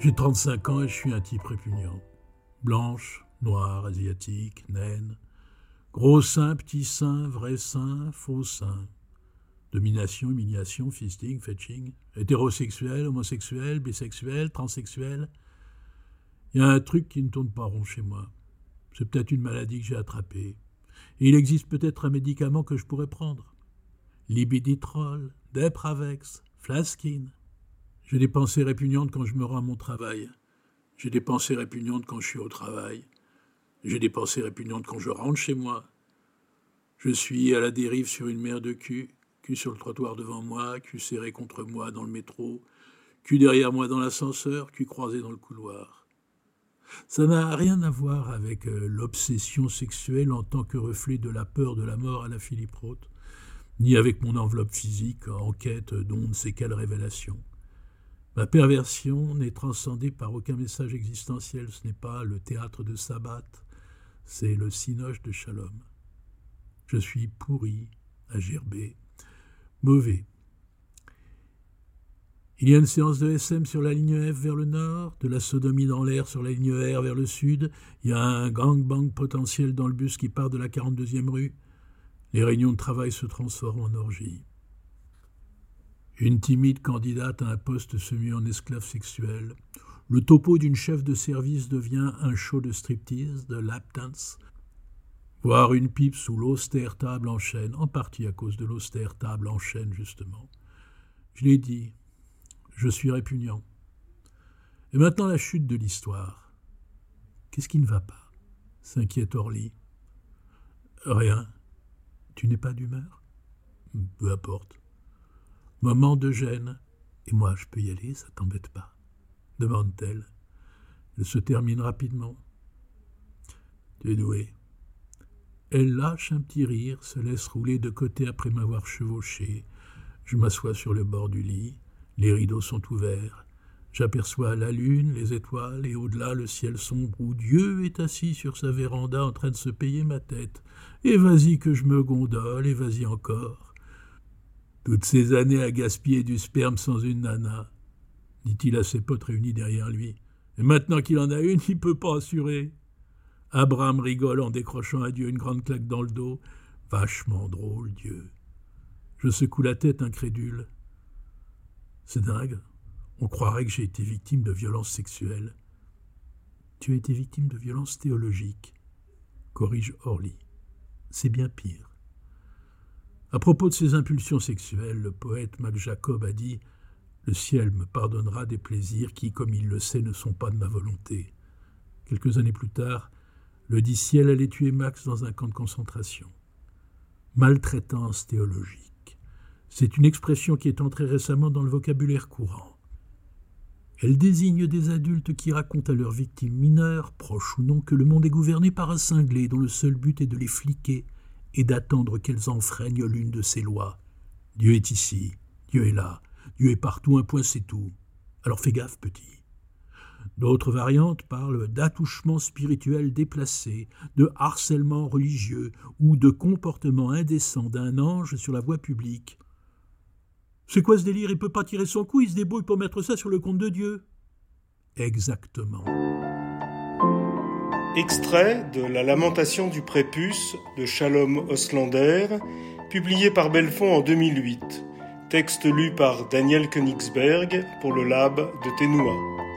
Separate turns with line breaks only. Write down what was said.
J'ai 35 ans et je suis un type répugnant. Blanche, noire, asiatique, naine. Gros sein, petit sein, vrai sein, faux sein. Domination, humiliation, fisting, fetching. Hétérosexuel, homosexuel, bisexuel, transsexuel. Il y a un truc qui ne tourne pas rond chez moi. C'est peut-être une maladie que j'ai attrapée. Il existe peut-être un médicament que je pourrais prendre. Libiditrol, Depravex, Flaskin. J'ai des pensées répugnantes quand je me rends à mon travail. J'ai des pensées répugnantes quand je suis au travail. J'ai des pensées répugnantes quand je rentre chez moi. Je suis à la dérive sur une mer de cul, cul sur le trottoir devant moi, cul serré contre moi dans le métro, cul derrière moi dans l'ascenseur, cul croisé dans le couloir. Ça n'a rien à voir avec euh, l'obsession sexuelle en tant que reflet de la peur de la mort à la Philippe Roth, ni avec mon enveloppe physique en quête d'on ne sait quelle révélation. Ma perversion n'est transcendée par aucun message existentiel, ce n'est pas le théâtre de Sabbat, c'est le cinoche de Shalom. Je suis pourri, agerbé, mauvais. Il y a une séance de SM sur la ligne F vers le nord, de la sodomie dans l'air sur la ligne R vers le sud, il y a un gangbang potentiel dans le bus qui part de la 42e rue. Les réunions de travail se transforment en orgie. Une timide candidate à un poste se en esclave sexuel. Le topo d'une chef de service devient un show de striptease, de lap dance. Voir une pipe sous l'austère table en chaîne, en partie à cause de l'austère table en chaîne, justement. Je l'ai dit, je suis répugnant. Et maintenant la chute de l'histoire. Qu'est-ce qui ne va pas? s'inquiète Orly. Rien. Tu n'es pas d'humeur? Peu importe. Moment de gêne. Et moi, je peux y aller, ça t'embête pas demande-t-elle. Elle se termine rapidement. Tu es doué. Elle lâche un petit rire, se laisse rouler de côté après m'avoir chevauché. Je m'assois sur le bord du lit. Les rideaux sont ouverts. J'aperçois la lune, les étoiles et au-delà le ciel sombre où Dieu est assis sur sa véranda en train de se payer ma tête. Et vas-y que je me gondole, et vas-y encore. Toutes ces années à gaspiller du sperme sans une nana, dit-il à ses potes réunis derrière lui. Et maintenant qu'il en a une, il peut pas assurer. Abraham rigole en décrochant à Dieu une grande claque dans le dos. Vachement drôle, Dieu. Je secoue la tête incrédule. C'est dingue. On croirait que j'ai été victime de violences sexuelles. Tu as été victime de violences théologiques, corrige Orly. C'est bien pire. À propos de ses impulsions sexuelles, le poète Mac Jacob a dit Le ciel me pardonnera des plaisirs qui, comme il le sait, ne sont pas de ma volonté. Quelques années plus tard, le dit ciel allait tuer Max dans un camp de concentration. Maltraitance théologique. C'est une expression qui est entrée récemment dans le vocabulaire courant. Elle désigne des adultes qui racontent à leurs victimes mineures, proches ou non, que le monde est gouverné par un cinglé dont le seul but est de les fliquer et d'attendre qu'elles enfreignent l'une de ces lois. Dieu est ici, Dieu est là, Dieu est partout, un point c'est tout. Alors fais gaffe, petit. D'autres variantes parlent d'attouchement spirituel déplacé, de harcèlement religieux ou de comportement indécent d'un ange sur la voie publique. C'est quoi ce délire? Il peut pas tirer son coup, il se débrouille pour mettre ça sur le compte de Dieu. Exactement.
Extrait de La Lamentation du Prépuce de Shalom Oslander, publié par Belfond en 2008. Texte lu par Daniel Königsberg pour le Lab de Ténoua.